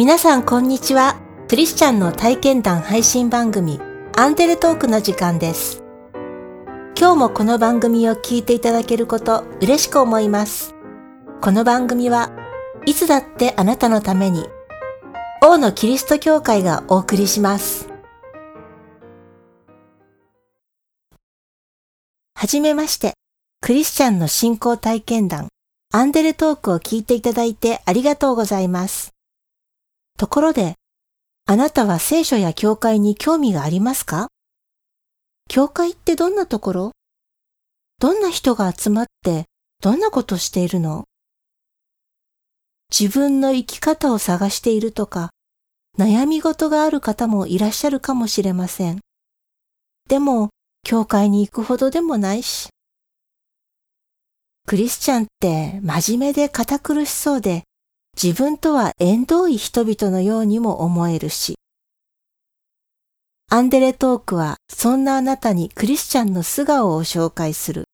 皆さんこんにちは。クリスチャンの体験談配信番組アンデルトークの時間です。今日もこの番組を聞いていただけること嬉しく思います。この番組はいつだってあなたのために王のキリスト教会がお送りします。はじめまして、クリスチャンの信仰体験談アンデルトークを聞いていただいてありがとうございます。ところで、あなたは聖書や教会に興味がありますか？教会ってどんなところ？どんな人が集まってどんなことしているの？自分の生き方を探しているとか、悩み事がある方もいらっしゃるかもしれません。でも、教会に行くほどでもないし。クリスチャンって真面目で堅苦しそうで、自分とは縁遠い人々のようにも思えるし。アンデレトークはそんなあなたにクリスチャンの素顔を紹介する。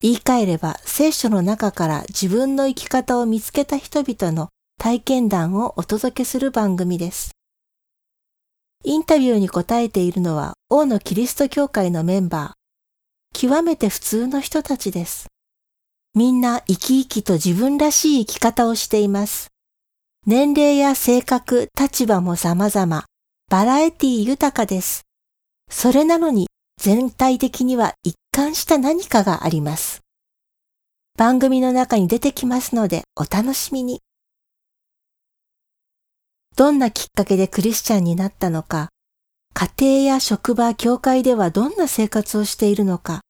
言い換えれば聖書の中から自分の生き方を見つけた人々の体験談をお届けする番組です。インタビューに答えているのは王のキリスト教会のメンバー。極めて普通の人たちです。みんな生き生きと自分らしい生き方をしています。年齢や性格、立場も様々、バラエティ豊かです。それなのに全体的には一貫した何かがあります。番組の中に出てきますのでお楽しみに。どんなきっかけでクリスチャンになったのか、家庭や職場、教会ではどんな生活をしているのか、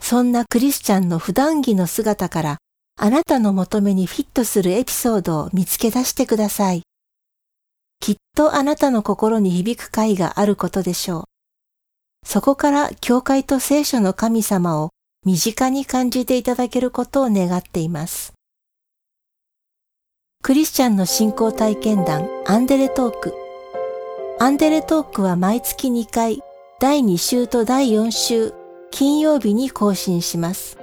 そんなクリスチャンの普段着の姿からあなたの求めにフィットするエピソードを見つけ出してください。きっとあなたの心に響く回があることでしょう。そこから教会と聖書の神様を身近に感じていただけることを願っています。クリスチャンの信仰体験談アンデレトーク。アンデレトークは毎月2回、第2週と第4週、金曜日に更新します。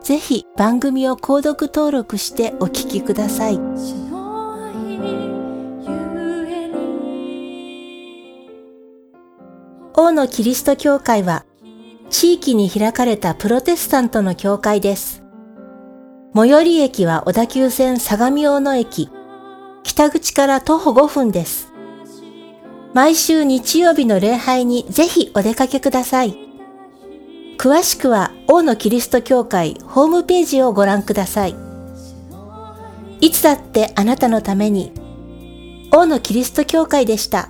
ぜひ番組を購読登録してお聞きください。主の愛ゆえに王のキリスト教会は地域に開かれたプロテスタントの教会です。最寄り駅は小田急線相模大野駅。北口から徒歩5分です。毎週日曜日の礼拝にぜひお出かけください。詳しくは王のキリスト教会ホームページをご覧ください。いつだってあなたのために王のキリスト教会でした。